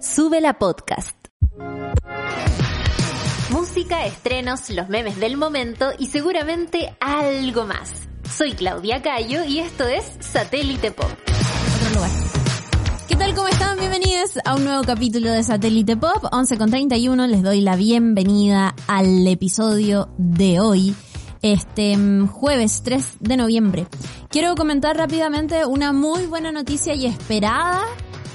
Sube la podcast. Música, estrenos, los memes del momento y seguramente algo más. Soy Claudia Cayo y esto es Satélite Pop. Otro lugar. ¿Qué tal? ¿Cómo están? Bienvenidos a un nuevo capítulo de Satélite Pop. 11 con 31. Les doy la bienvenida al episodio de hoy este mm, jueves 3 de noviembre. Quiero comentar rápidamente una muy buena noticia y esperada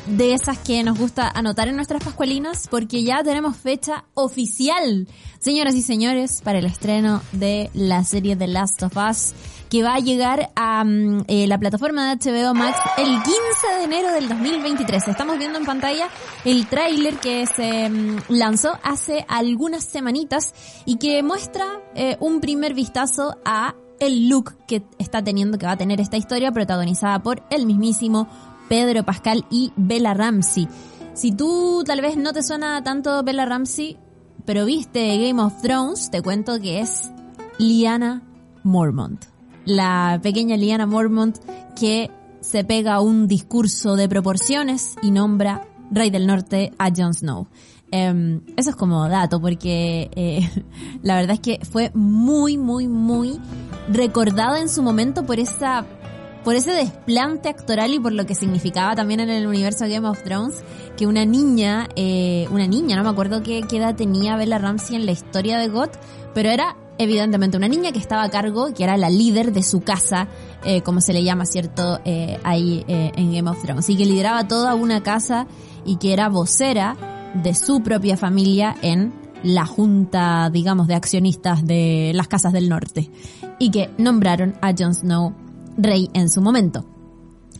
de esas que nos gusta anotar en nuestras pascualinas porque ya tenemos fecha oficial, señoras y señores, para el estreno de la serie The Last of Us que va a llegar a mm, eh, la plataforma de HBO Max el 15 de enero del 2023. Estamos viendo en pantalla el tráiler que se mm, lanzó hace algunas semanitas y que muestra eh, un primer vistazo a el look que está teniendo, que va a tener esta historia protagonizada por el mismísimo Pedro Pascal y Bella Ramsey. Si tú tal vez no te suena tanto Bella Ramsey, pero viste Game of Thrones, te cuento que es Liana Mormont. La pequeña Liana Mormont que se pega un discurso de proporciones y nombra Rey del Norte a Jon Snow. Em, eso es como dato porque eh, la verdad es que fue muy, muy, muy recordada en su momento por esa por ese desplante actoral y por lo que significaba también en el universo Game of Thrones, que una niña, eh, una niña, no me acuerdo qué, edad tenía Bella Ramsey en la historia de GOT, pero era evidentemente una niña que estaba a cargo, que era la líder de su casa, eh, como se le llama, ¿cierto? Eh, ahí en Game of Thrones. Y que lideraba toda una casa y que era vocera de su propia familia en la junta, digamos, de accionistas de las casas del norte. Y que nombraron a Jon Snow rey en su momento.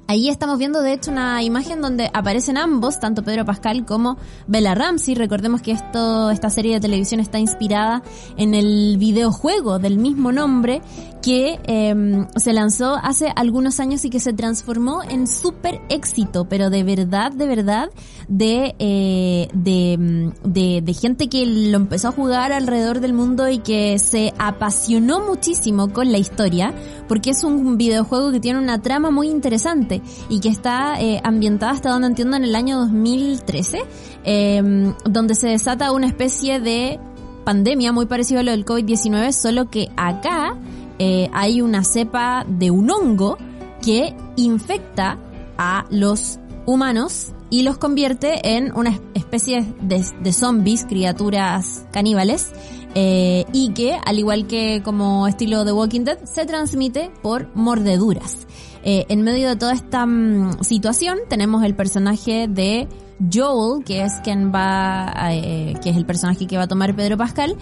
Ahí estamos viendo de hecho una imagen donde aparecen ambos, tanto Pedro Pascal como Bella Ramsey. Recordemos que esto, esta serie de televisión está inspirada en el videojuego del mismo nombre que em, se lanzó hace algunos años y que se transformó en súper éxito, pero de verdad, de verdad, de, eh, de, de, de gente que lo empezó a jugar alrededor del mundo y que se apasionó muchísimo con la historia, porque es un videojuego que tiene una trama muy interesante y que está eh, ambientada hasta donde entiendo en el año 2013, em, donde se desata una especie de pandemia muy parecida a lo del COVID-19, solo que acá eh, hay una cepa de un hongo que infecta a los humanos y los convierte en una especie de, zombies, criaturas caníbales, eh, y que, al igual que como estilo de Walking Dead, se transmite por mordeduras. Eh, en medio de toda esta mm, situación tenemos el personaje de Joel, que es quien va, que es el personaje que va a tomar Pedro Pascal,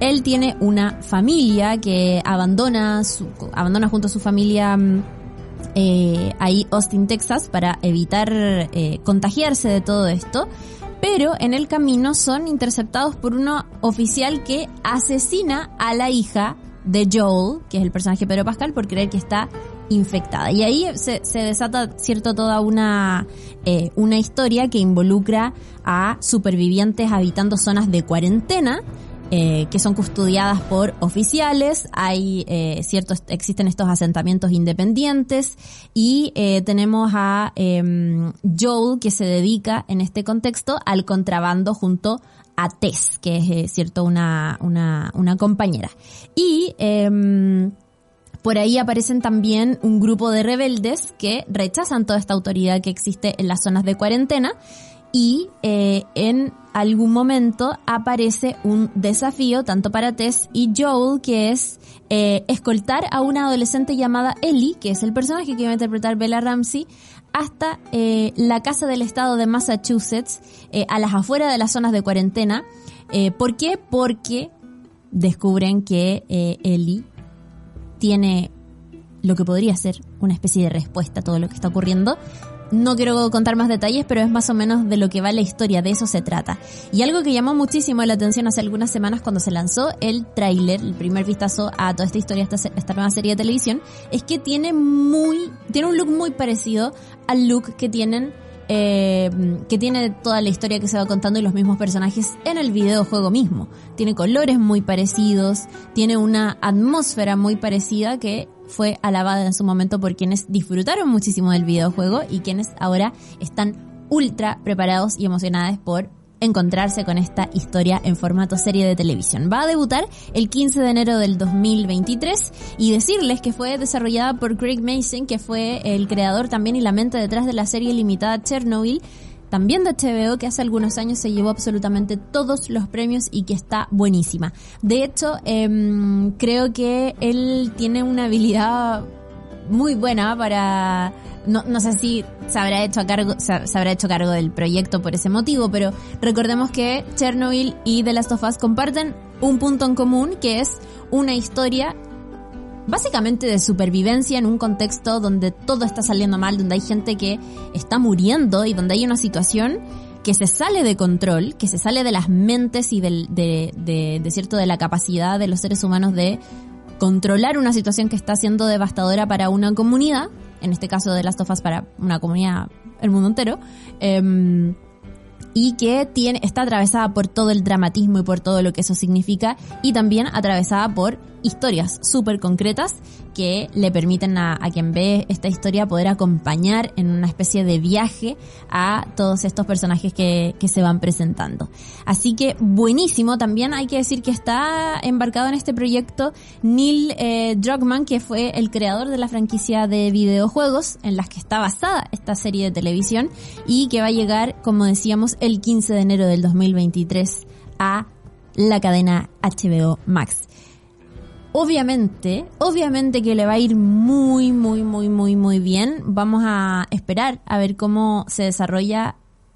él tiene una familia que abandona, su, abandona junto a su familia mm, eh, ahí Austin, Texas, para evitar eh, contagiarse de todo esto. Pero en el camino son interceptados por uno oficial que asesina a la hija de Joel, que es el personaje Pedro Pascal, por creer que está infectada. Y ahí se, desata, cierto, toda una, eh, una historia que involucra a supervivientes habitando zonas de cuarentena eh, que son custodiadas por oficiales, hay eh, ciertos, existen estos asentamientos independientes y eh, tenemos a eh, Joel que se dedica en este contexto al contrabando junto a Tess, que es eh, cierto una, una, una compañera. Y em, por ahí aparecen también un grupo de rebeldes que rechazan toda esta autoridad que existe en las zonas de cuarentena y eh, en algún momento aparece un desafío tanto para Tess y Joel que es eh, escoltar a una adolescente llamada Ellie, que es el personaje que va a interpretar Bella Ramsey, hasta eh, la casa del estado de Massachusetts, a las afueras de las zonas de cuarentena. ¿Por qué? Porque descubren que Ellie tiene lo que podría ser una especie de respuesta a todo lo que está ocurriendo no quiero contar más detalles, pero es más o menos de lo que va la historia, de eso se trata. Y algo que llamó muchísimo la atención hace algunas semanas cuando se lanzó el tráiler, el primer vistazo a toda esta historia, esta, esta nueva serie de televisión, es que tiene muy, tiene un look muy parecido al look que tienen eh, que tiene toda la historia que se va contando y los mismos personajes en el videojuego mismo. Tiene colores muy parecidos, tiene una atmósfera muy parecida que fue alabada en su momento por quienes disfrutaron muchísimo del videojuego y quienes ahora están ultra preparados y emocionados por encontrarse con esta historia en formato serie de televisión. Va a debutar el 15 de enero del 2023 y decirles que fue desarrollada por Craig Mason, que fue el creador también y la mente detrás de la serie limitada Chernobyl, también de HBO, que hace algunos años se llevó absolutamente todos los premios y que está buenísima. De hecho, em, creo que él tiene una habilidad muy buena para no, sé si se habrá hecho a cargo se, habrá hecho cargo del proyecto por ese motivo, pero recordemos que Chernobyl y The Last of Us comparten un punto en común que es una historia básicamente de supervivencia en un contexto donde todo está saliendo mal, donde hay gente que está muriendo y donde hay una situación que se sale de control, que se sale de las mentes y del, de, de, de cierto de la capacidad de los seres humanos de controlar una situación que está siendo devastadora para una comunidad, en este caso de las tofas para una comunidad, el mundo entero, eh, y que tiene, está atravesada por todo el dramatismo y por todo lo que eso significa y también atravesada por historias súper concretas que le permiten a, quien ve esta historia poder acompañar en una especie de viaje a todos estos personajes que, que se van presentando. Así que buenísimo, también hay que decir que está embarcado en este proyecto Neil eh, Druckmann, que fue el creador de la franquicia de videojuegos en las que está basada esta serie de televisión y que va a llegar, como decíamos, el 15 de enero del 2023 a la cadena HBO Max. Obviamente, obviamente que le va a ir muy, muy, muy, muy, muy bien. Vamos a esperar a ver cómo se desarrolla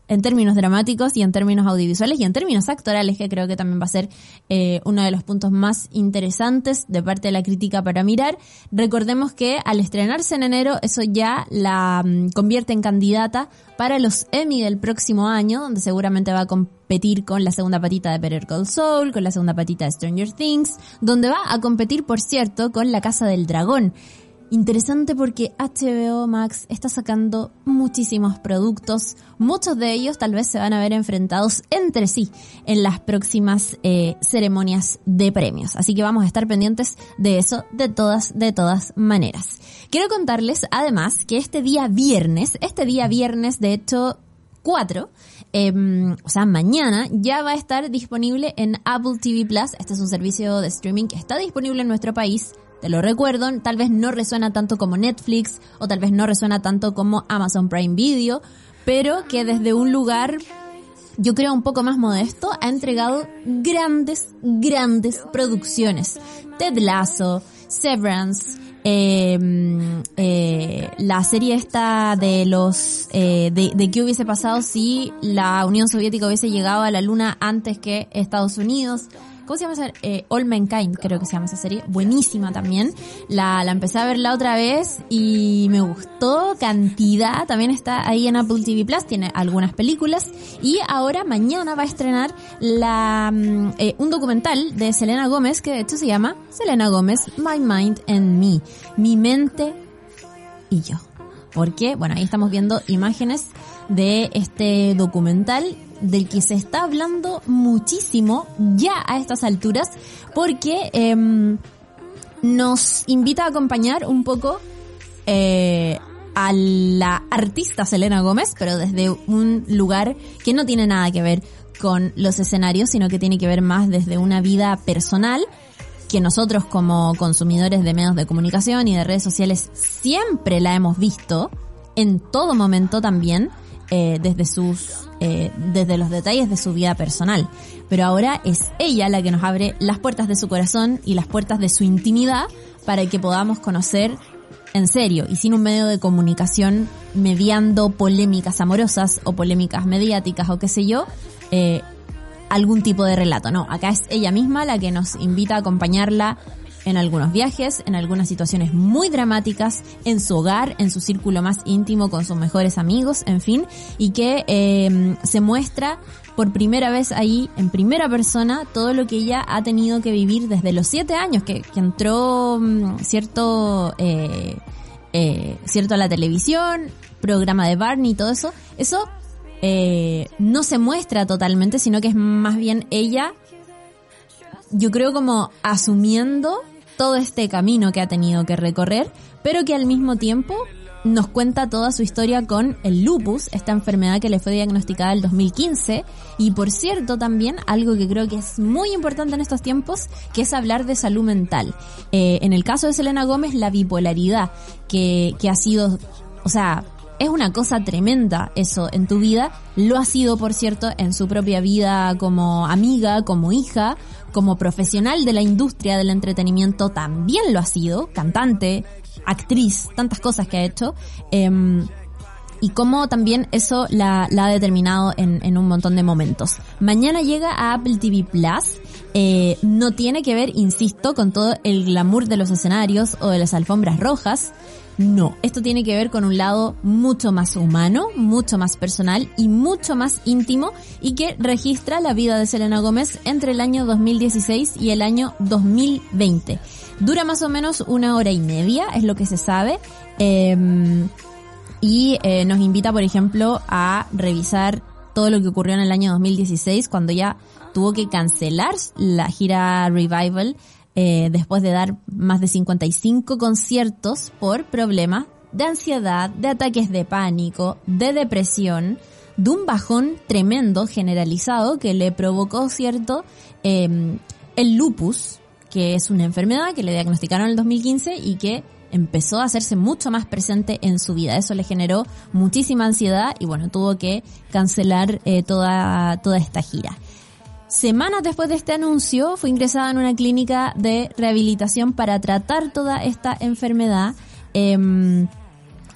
en términos dramáticos y en términos audiovisuales y en términos actorales, que creo que también va a ser eh, uno de los puntos más interesantes de parte de la crítica para mirar. Recordemos que al estrenarse en enero, eso ya la um, convierte en candidata para los Emmy del próximo año, donde seguramente va a competir con la segunda patita de Better Call con la segunda patita de Stranger Things, donde va a competir, por cierto, con La Casa del Dragón. Interesante porque HBO Max está sacando muchísimos productos, muchos de ellos tal vez se van a ver enfrentados entre sí en las próximas eh, ceremonias de premios. Así que vamos a estar pendientes de eso de todas, de todas maneras. Quiero contarles además que este día viernes, este día viernes de hecho 4, eh, o sea, mañana ya va a estar disponible en Apple TV Plus. Este es un servicio de streaming que está disponible en nuestro país te lo recuerdo, tal vez no resuena tanto como Netflix o tal vez no resuena tanto como Amazon Prime Video, pero que desde un lugar, yo creo un poco más modesto, ha entregado grandes, grandes producciones. Ted Lasso, Severance, eh, eh, la serie esta de los eh, de, de qué hubiese pasado si la Unión Soviética hubiese llegado a la Luna antes que Estados Unidos. ¿Cómo se llama esa? Eh, All Mankind, creo que se llama esa serie. Buenísima también. La, la empecé a ver la otra vez y me gustó cantidad. También está ahí en Apple TV Plus, tiene algunas películas. Y ahora mañana va a estrenar la, eh, un documental de Selena Gómez que de hecho se llama Selena Gómez, My Mind and Me. Mi mente y yo. Porque, bueno, ahí estamos viendo imágenes de este documental del que se está hablando muchísimo ya a estas alturas porque eh, nos invita a acompañar un poco eh, a la artista Selena Gómez, pero desde un lugar que no tiene nada que ver con los escenarios, sino que tiene que ver más desde una vida personal que nosotros como consumidores de medios de comunicación y de redes sociales siempre la hemos visto, en todo momento también, eh, desde sus eh, desde los detalles de su vida personal. Pero ahora es ella la que nos abre las puertas de su corazón y las puertas de su intimidad para que podamos conocer en serio y sin un medio de comunicación mediando polémicas amorosas o polémicas mediáticas o qué sé yo, eh, algún tipo de relato. No, acá es ella misma la que nos invita a acompañarla en algunos viajes, en algunas situaciones muy dramáticas, en su hogar, en su círculo más íntimo con sus mejores amigos, en fin, y que eh, se muestra por primera vez ahí, en primera persona, todo lo que ella ha tenido que vivir desde los siete años, que, que entró mm, cierto, eh, eh, cierto a la televisión, programa de Barney y todo eso, eso eh, no se muestra totalmente, sino que es más bien ella yo creo como asumiendo todo este camino que ha tenido que recorrer, pero que al mismo tiempo nos cuenta toda su historia con el lupus, esta enfermedad que le fue diagnosticada el 2015. Y por cierto, también algo que creo que es muy importante en estos tiempos, que es hablar de salud mental. Eh, en el caso de Selena Gómez, la bipolaridad, que, que ha sido, o sea, es una cosa tremenda eso en tu vida. Lo ha sido, por cierto, en su propia vida como amiga, como hija, como profesional de la industria del entretenimiento también lo ha sido, cantante, actriz, tantas cosas que ha hecho. Em, y cómo también eso la, ha determinado en, un montón de momentos. Mañana llega a Apple TV Plus. Eh, no tiene que ver, insisto, con todo el glamour de los escenarios o de las alfombras rojas. No, esto tiene que ver con un lado mucho más humano, mucho más personal y mucho más íntimo y que registra la vida de Selena Gómez entre el año 2016 y el año 2020. Dura más o menos una hora y media, es lo que se sabe. Em, y eh, nos invita, por ejemplo, a revisar todo lo que ocurrió en el año 2016 cuando ya tuvo que cancelar la gira Revival eh, después de dar más de 55 conciertos por problemas de ansiedad, de ataques de pánico, de depresión, de un bajón tremendo generalizado que le provocó cierto em, el lupus, que es una enfermedad que le diagnosticaron en el 2015 y que empezó a hacerse mucho más presente en su vida. Eso le generó muchísima ansiedad y bueno, tuvo que cancelar eh, toda, toda esta gira. Semanas después de este anuncio, fue ingresada en una clínica de rehabilitación para tratar toda esta enfermedad. Eh,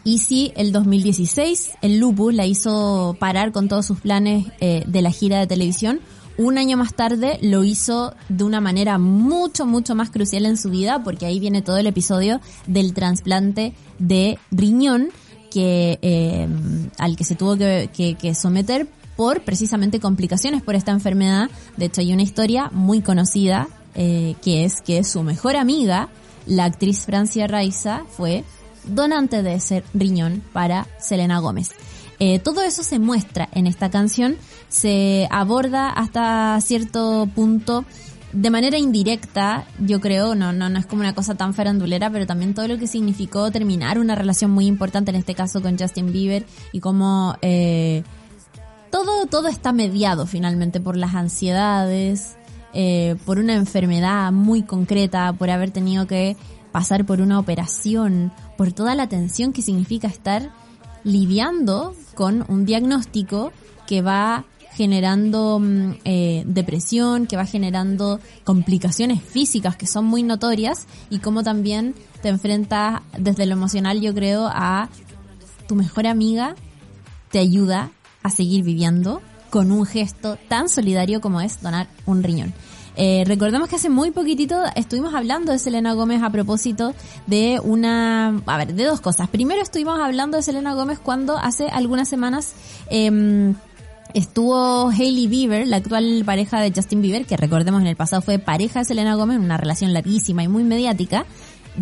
y si el 2016 el lupus la hizo parar con todos sus planes eh, de la gira de televisión, un año más tarde lo hizo de una manera mucho, mucho más crucial en su vida, porque ahí viene todo el episodio del trasplante de riñón que eh, al que se tuvo que, someter por precisamente complicaciones por esta enfermedad. De hecho, hay una historia muy conocida eh, que es que su mejor amiga, la actriz Francia Raiza, fue donante de ese riñón para Selena Gómez. Eh, todo eso se muestra en esta canción, se aborda hasta cierto punto de manera indirecta, yo creo, no, no, no es como una cosa tan farandulera, pero también todo lo que significó terminar una relación muy importante, en este caso con Justin Bieber, y cómo eh, todo, todo está mediado finalmente por las ansiedades, eh, por una enfermedad muy concreta, por haber tenido que pasar por una operación, por toda la tensión que significa estar lidiando con un diagnóstico que va generando mm, eh, depresión, que va generando complicaciones físicas que son muy notorias y como también te enfrentas desde lo emocional, yo creo, a tu mejor amiga te ayuda a seguir viviendo con un gesto tan solidario como es donar un riñón. Eh, recordemos que hace muy poquitito estuvimos hablando de Selena Gómez a propósito de una, a ver, de dos cosas. Primero estuvimos hablando de Selena Gómez cuando hace algunas semanas eh, estuvo Hailey Bieber, la actual pareja de Justin Bieber, que recordemos en el pasado fue pareja de Selena Gómez, una relación larguísima y muy mediática.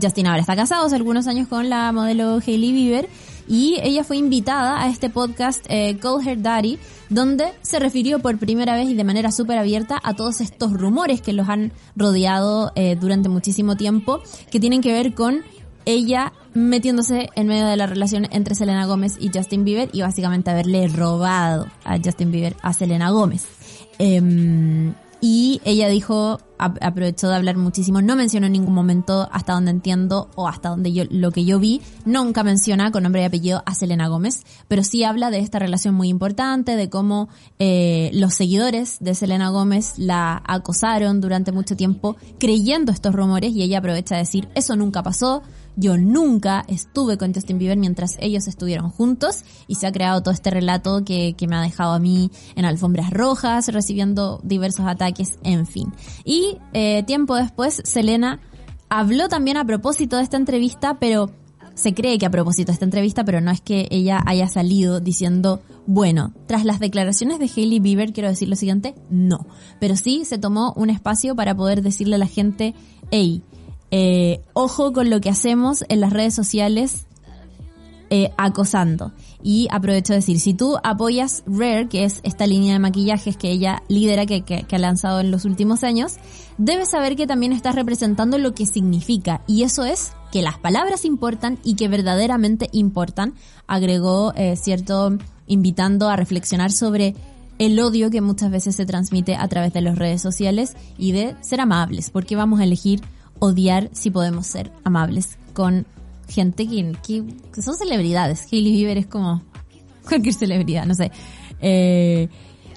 Justin ahora está casado hace algunos años con la modelo Hailey Bieber y ella fue invitada a este podcast eh, Call Her Daddy, donde se refirió por primera vez y de manera súper abierta a todos estos rumores que los han rodeado eh, durante muchísimo tiempo, que tienen que ver con ella metiéndose en medio de la relación entre Selena Gómez y Justin Bieber y básicamente haberle robado a Justin Bieber a Selena Gómez. Em, y ella dijo, aprovechó de hablar muchísimo, no mencionó en ningún momento, hasta donde entiendo o hasta donde yo, lo que yo vi, nunca menciona con nombre y apellido a Selena Gómez, pero sí habla de esta relación muy importante, de cómo eh, los seguidores de Selena Gómez la acosaron durante mucho tiempo creyendo estos rumores y ella aprovecha de decir, eso nunca pasó, yo nunca estuve con Justin Bieber mientras ellos estuvieron juntos y se ha creado todo este relato que, que me ha dejado a mí en alfombras rojas, recibiendo diversos ataques, en fin. Y eh, tiempo después, Selena habló también a propósito de esta entrevista, pero se cree que a propósito de esta entrevista, pero no es que ella haya salido diciendo, bueno, tras las declaraciones de Hailey Bieber, quiero decir lo siguiente, no. Pero sí se tomó un espacio para poder decirle a la gente, hey, eh, ojo con lo que hacemos en las redes sociales eh, acosando. Y aprovecho de decir, si tú apoyas Rare, que es esta línea de maquillajes que ella lidera, que, ha lanzado en los últimos años, debes saber que también estás representando lo que significa. Y eso es que las palabras importan y que verdaderamente importan, agregó eh, cierto invitando a reflexionar sobre el odio que muchas veces se transmite a través de las redes sociales y de ser amables, porque vamos a elegir odiar si podemos ser amables con gente que, que, son celebridades. Hailey Bieber es como cualquier celebridad, no sé. Eh,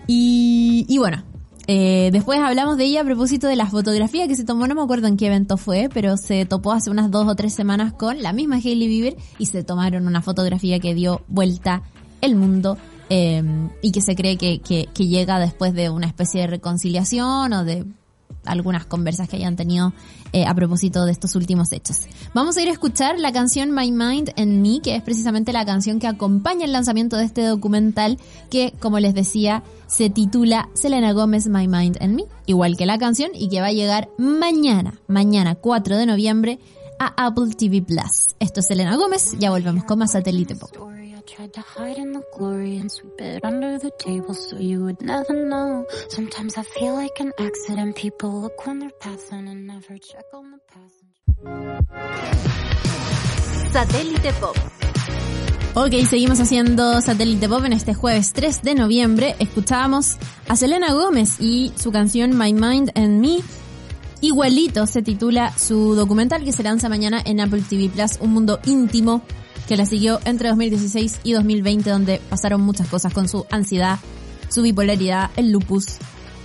y, y bueno, eh, después hablamos de ella a propósito de la fotografía que se tomó, no me acuerdo en qué evento fue, pero se topó hace unas dos o tres semanas con la misma Hailey Bieber y se tomaron una fotografía que dio vuelta el mundo eh, y que se cree que, que, que llega después de una especie de reconciliación o de algunas conversas que hayan tenido eh, a propósito de estos últimos hechos. Vamos a ir a escuchar la canción My Mind and Me, que es precisamente la canción que acompaña el lanzamiento de este documental que, como les decía, se titula Selena Gomez My Mind and Me, igual que la canción, y que va a llegar mañana, mañana 4 de noviembre, a Apple TV Plus. Esto es Selena Gómez, ya volvemos con más satélite pop. Tried to hide in the glory and sweep it under the table so you would never know. Sometimes I feel like an accident. People look when they're passing and never check on the passenger. Satélite Pop. Ok, seguimos haciendo Satélite Pop en este jueves 3 de noviembre. Escuchábamos a Selena Gómez y su canción My Mind and Me. Igualito se titula su documental que se lanza mañana en Apple TV Plus, Un Mundo Íntimo que la siguió entre 2016 y 2020, donde pasaron muchas cosas con su ansiedad, su bipolaridad, el lupus,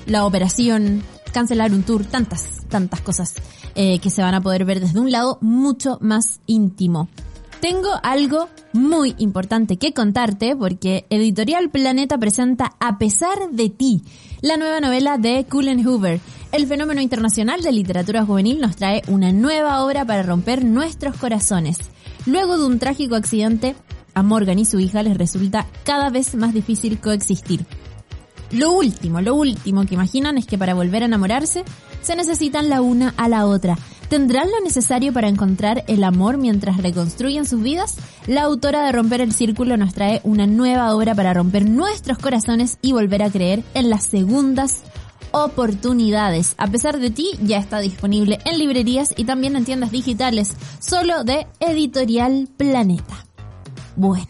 la operación, cancelar un tour, tantas, tantas cosas eh, que se van a poder ver desde un lado mucho más íntimo. Tengo algo muy importante que contarte porque Editorial Planeta presenta A pesar de ti, la nueva novela de Cullen Hoover. El fenómeno internacional de literatura juvenil nos trae una nueva obra para romper nuestros corazones. Luego de un trágico accidente, a Morgan y su hija les resulta cada vez más difícil coexistir. Lo último, lo último que imaginan es que para volver a enamorarse se necesitan la una a la otra. ¿Tendrán lo necesario para encontrar el amor mientras reconstruyen sus vidas? La autora de Romper el Círculo nos trae una nueva obra para romper nuestros corazones y volver a creer en las segundas oportunidades. A pesar de ti, ya está disponible en librerías y también en tiendas digitales, solo de Editorial Planeta. Bueno,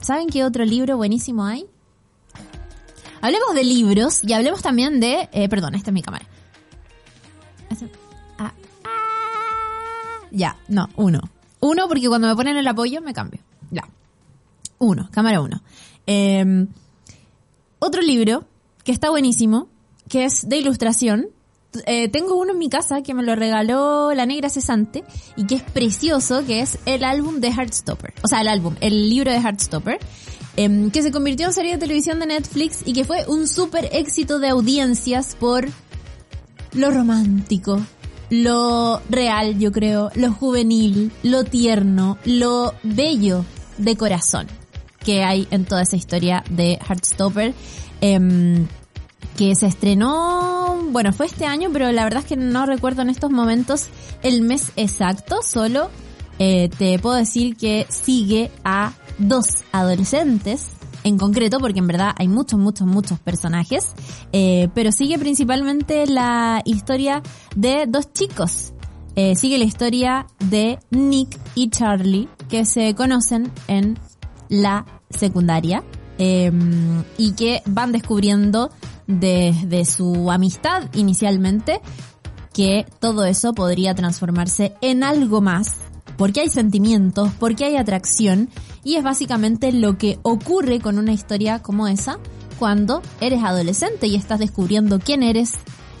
¿saben qué otro libro buenísimo hay? Hablemos de libros y hablemos también de... Eh, perdón, esta es mi cámara. Ah, ya, no, uno. Uno porque cuando me ponen el apoyo me cambio. Ya. Uno, cámara uno. Em, otro libro que está buenísimo, que es de ilustración. Eh, tengo uno en mi casa que me lo regaló la negra cesante y que es precioso, que es el álbum de Heartstopper. O sea, el álbum, el libro de Heartstopper. Em, que se convirtió en serie de televisión de Netflix y que fue un súper éxito de audiencias por lo romántico, lo real, yo creo, lo juvenil, lo tierno, lo bello de corazón que hay en toda esa historia de Heartstopper. Eh, que se estrenó, bueno, fue este año, pero la verdad es que no recuerdo en estos momentos el mes exacto, solo eh, te puedo decir que sigue a dos adolescentes en concreto, porque en verdad hay muchos, muchos, muchos personajes, eh, pero sigue principalmente la historia de dos chicos. Eh, sigue la historia de Nick y Charlie, que se conocen en la secundaria y que van descubriendo desde su amistad inicialmente, que todo eso podría transformarse en algo más, porque hay sentimientos, porque hay atracción, y es básicamente lo que ocurre con una historia como esa cuando eres adolescente y estás descubriendo quién eres,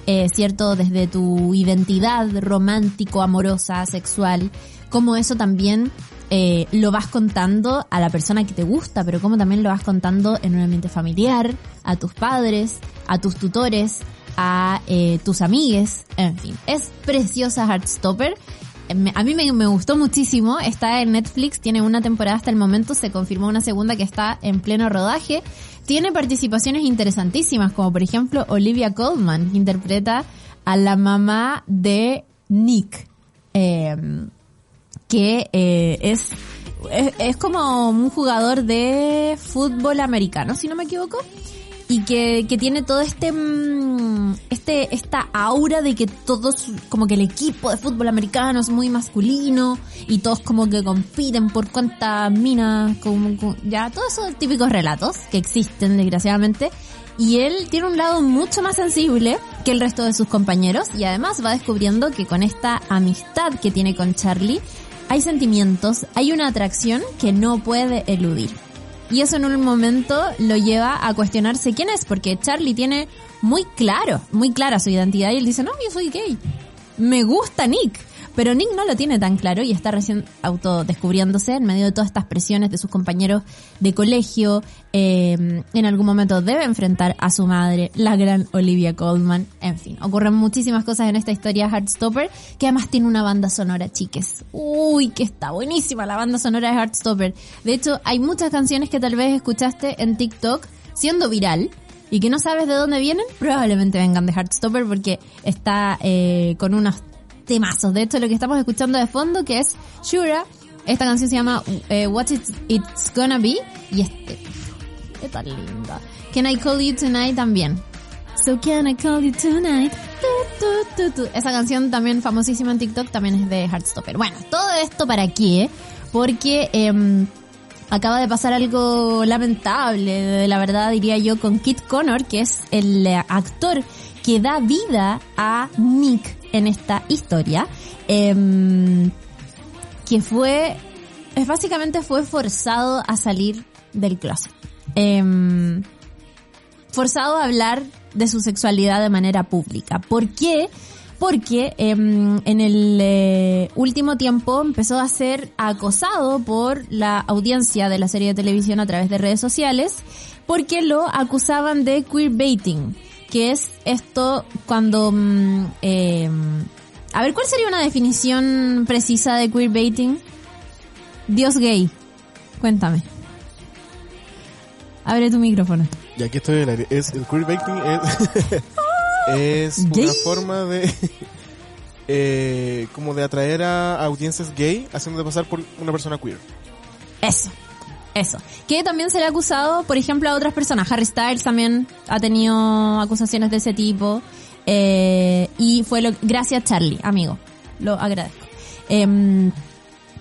eh, ¿cierto? Desde tu identidad romántico, amorosa, sexual, como eso también eh, lo vas contando a la persona que te gusta, pero como también lo vas contando en un ambiente familiar, a tus padres, a tus tutores, a eh, tus amigues, en fin. Es preciosa Heartstopper. A mí me, gustó muchísimo, está en Netflix, tiene una temporada hasta el momento, se confirmó una segunda que está en pleno rodaje. Tiene participaciones interesantísimas, como por ejemplo Olivia Colman, que interpreta a la mamá de Nick. Eh, que eh, es, es, como un jugador de fútbol americano, si no me equivoco. Y que, que tiene todo este, mm, este, esta aura de que todos, como que el equipo de fútbol americano es muy masculino y todos como que compiten por cuántas minas, como, como- ya, todos esos típicos relatos que existen desgraciadamente. Y él tiene un lado mucho más sensible que el resto de sus compañeros y además va descubriendo que con esta amistad que tiene con Charlie hay sentimientos, hay una atracción que no puede eludir. Y eso en un momento lo lleva a cuestionarse quién es, porque Charlie tiene muy claro, muy clara su identidad y él dice, no, yo soy gay. Me gusta Nick. Pero Nick no lo tiene tan claro y está recién autodescubriéndose en medio de todas estas presiones de sus compañeros de colegio. Eh, en algún momento debe enfrentar a su madre, la gran Olivia Colman. En fin, ocurren muchísimas cosas en esta historia Heartstopper, que además tiene una banda sonora, chiques. Uy, que está buenísima la banda sonora de Heartstopper. De hecho, hay muchas canciones que tal vez escuchaste en TikTok siendo viral y que no sabes de dónde vienen, probablemente vengan de Heartstopper porque está eh, con unos temazos. De hecho, lo que estamos escuchando de fondo, que es Shura, esta canción se llama eh, What It's, It's Gonna Be y este, qué tan linda. Can I Call You Tonight también. So can I call you tonight? Tu, tu, tu. Esa canción también famosísima en TikTok también es de Heartstopper. Bueno, todo esto para qué? Porque em, acaba de pasar algo lamentable, la verdad diría yo, con Kit Connor, que es el eh, actor que da vida a Nick en esta historia, em, que fue, básicamente fue forzado a salir del closet. Em, forzado a hablar de su sexualidad de manera pública. ¿Por qué? Porque em, en el eh, último tiempo empezó a ser acosado por la audiencia de la serie de televisión a través de redes sociales porque lo acusaban de queerbaiting, que es esto cuando... mm, em, a ver, ¿cuál sería una definición precisa de queerbaiting? Dios gay. Cuéntame. Abre tu micrófono. Y aquí estoy en el aire. Es, el queerbaiting es, es una Gay. forma de, eh, como de atraer a audiencias gay haciendo de pasar por una persona queer. Eso. Eso. Que también se le ha acusado, por ejemplo, a otras personas. Harry Styles también ha tenido acusaciones de ese tipo. Eh, y fue lo, gracias Charlie, amigo. Lo agradezco. Em,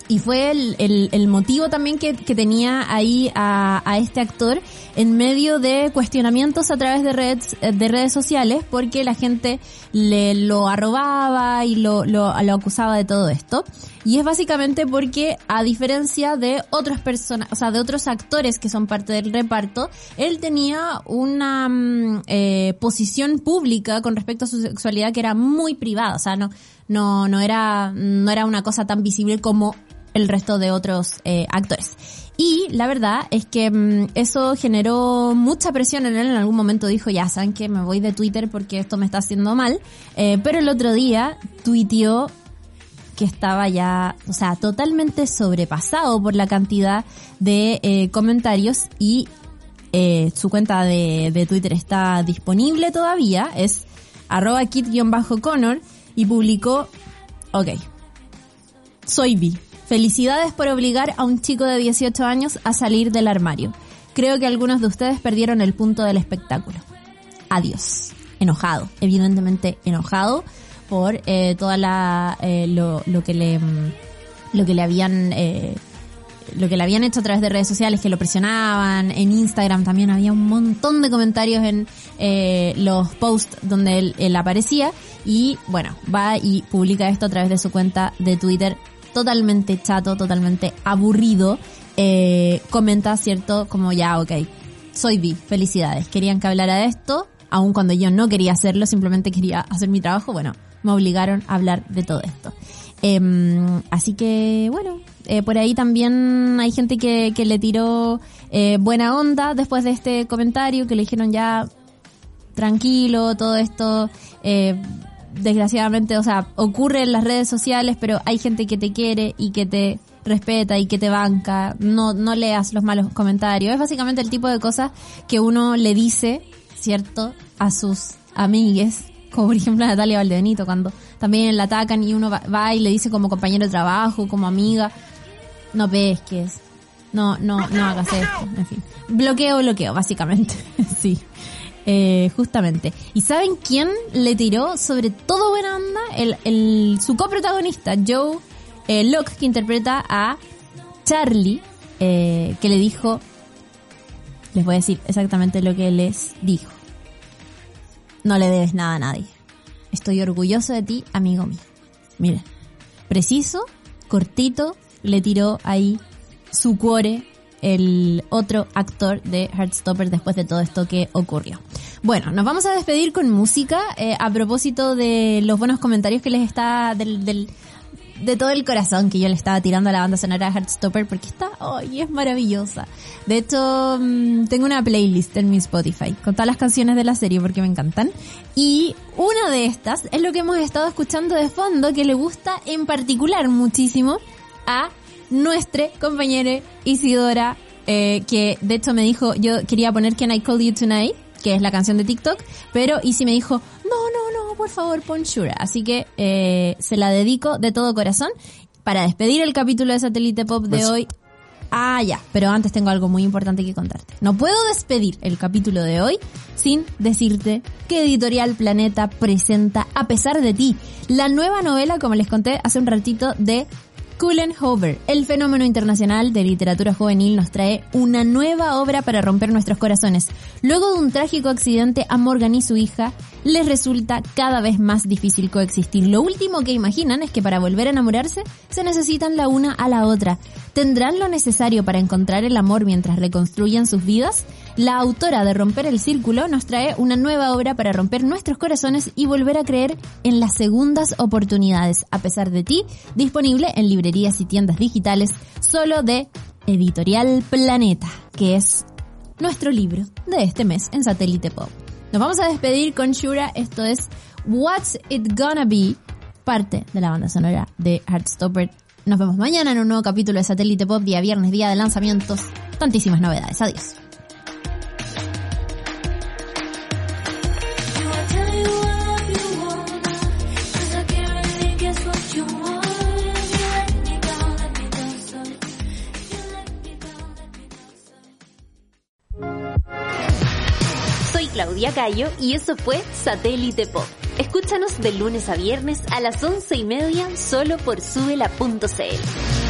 y fue el, el, motivo también que, que tenía ahí a, a este actor en medio de cuestionamientos a través de redes, de redes sociales porque la gente le lo arrobaba y lo, lo, lo acusaba de todo esto. Y es básicamente porque, a diferencia de otras personas, o sea, de otros actores que son parte del reparto, él tenía una mm, eh, posición pública con respecto a su sexualidad que era muy privada, o sea, no, no, no era, no era una cosa tan visible como el resto de otros eh, actores. Y la verdad es que mm, eso generó mucha presión en él. En algún momento dijo, ya saben que me voy de Twitter porque esto me está haciendo mal. Eh, pero el otro día tuiteó que estaba ya, o sea, totalmente sobrepasado por la cantidad de eh, comentarios y su cuenta de, de Twitter está disponible todavía, es arroba kit-connor y publicó, ok, soy bi. Felicidades por obligar a un chico de 18 años a salir del armario. Creo que algunos de ustedes perdieron el punto del espectáculo. Adiós. Enojado, evidentemente enojado por eh, toda la eh, lo, lo que le mm, lo que le habían eh, lo que le habían hecho a través de redes sociales que lo presionaban en Instagram también había un montón de comentarios en los posts donde él aparecía y bueno va y publica esto a través de su cuenta de Twitter totalmente chato totalmente aburrido eh, comenta cierto como ya ok soy bi felicidades. Querían que hablara de esto aun cuando yo no quería hacerlo simplemente quería hacer mi trabajo. Bueno me obligaron a hablar de todo esto. Em, así que, bueno, eh, por ahí también hay gente que, le tiró eh, buena onda después de este comentario, que le dijeron ya, tranquilo, todo esto, desgraciadamente, o sea, ocurre en las redes sociales, pero hay gente que te quiere y que te respeta y que te banca, no, no leas los malos comentarios. Es básicamente el tipo de cosas que uno le dice, ¿cierto?, a sus amigues como por ejemplo a Natalia Valdebenito, cuando también la atacan y uno va, y le dice como compañero de trabajo, como amiga, no pesques, No, no, no hagas esto. En fin. Bloqueo, bloqueo, básicamente. sí. Eh, justamente. ¿Y saben quién le tiró sobre todo buena onda? El, el, su coprotagonista, Joe eh, Locke, que interpreta a Charlie, eh, que le dijo, les voy a decir exactamente lo que les dijo. No le debes nada a nadie. Estoy orgulloso de ti, amigo mío. Miren, preciso, cortito, le tiró ahí su cuore el otro actor de Heartstopper después de todo esto que ocurrió. Bueno, nos vamos a despedir con música eh, a propósito de los buenos comentarios que les está del, de todo el corazón que yo le estaba tirando a la banda sonora de Heartstopper porque está, hoy es maravillosa. De hecho, mm, tengo una playlist en mi Spotify con todas las canciones de la serie porque me encantan. Y una de estas es lo que hemos estado escuchando de fondo que le gusta en particular muchísimo a nuestra compañera Isidora, eh, que de hecho me dijo, yo quería poner Can I Call You Tonight, que es la canción de TikTok, pero Isi me dijo, no, no, no, por favor, pon Shura. Así que eh, se la dedico de todo corazón para despedir el capítulo de Satélite Pop de Beso. hoy. Ah, ya, pero antes tengo algo muy importante que contarte. No puedo despedir el capítulo de hoy sin decirte que Editorial Planeta presenta A pesar de ti, la nueva novela, como les conté hace un ratito, de Cullen Hover, el fenómeno internacional de literatura juvenil, nos trae una nueva obra para romper nuestros corazones. Luego de un trágico accidente a Morgan y su hija, les resulta cada vez más difícil coexistir. Lo último que imaginan es que para volver a enamorarse se necesitan la una a la otra. ¿Tendrán lo necesario para encontrar el amor mientras reconstruyen sus vidas? La autora de Romper el Círculo nos trae una nueva obra para romper nuestros corazones y volver a creer en las segundas oportunidades, a pesar de ti, disponible en librerías y tiendas digitales, solo de Editorial Planeta, que es nuestro libro de este mes en Satélite Pop. Nos vamos a despedir con Shura, esto es What's It Gonna Be, parte de la banda sonora de Heartstopper. Nos vemos mañana en un nuevo capítulo de Satélite Pop, día viernes, día de lanzamientos, tantísimas novedades. Adiós. Y eso fue Satélite Pop. Escúchanos de lunes a viernes a las once y media solo por subela.cl.